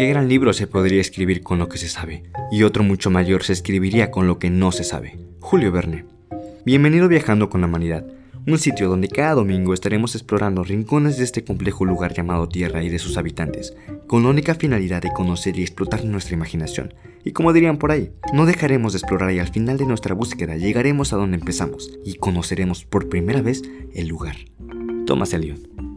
Qué gran libro se podría escribir con lo que se sabe, y otro mucho mayor se escribiría con lo que no se sabe. Julio Verne. Bienvenido viajando con la humanidad, un sitio donde cada domingo estaremos explorando rincones de este complejo lugar llamado Tierra y de sus habitantes, con la única finalidad de conocer y explotar nuestra imaginación. Y como dirían por ahí, no dejaremos de explorar y al final de nuestra búsqueda llegaremos a donde empezamos y conoceremos por primera vez el lugar. Thomas Eliot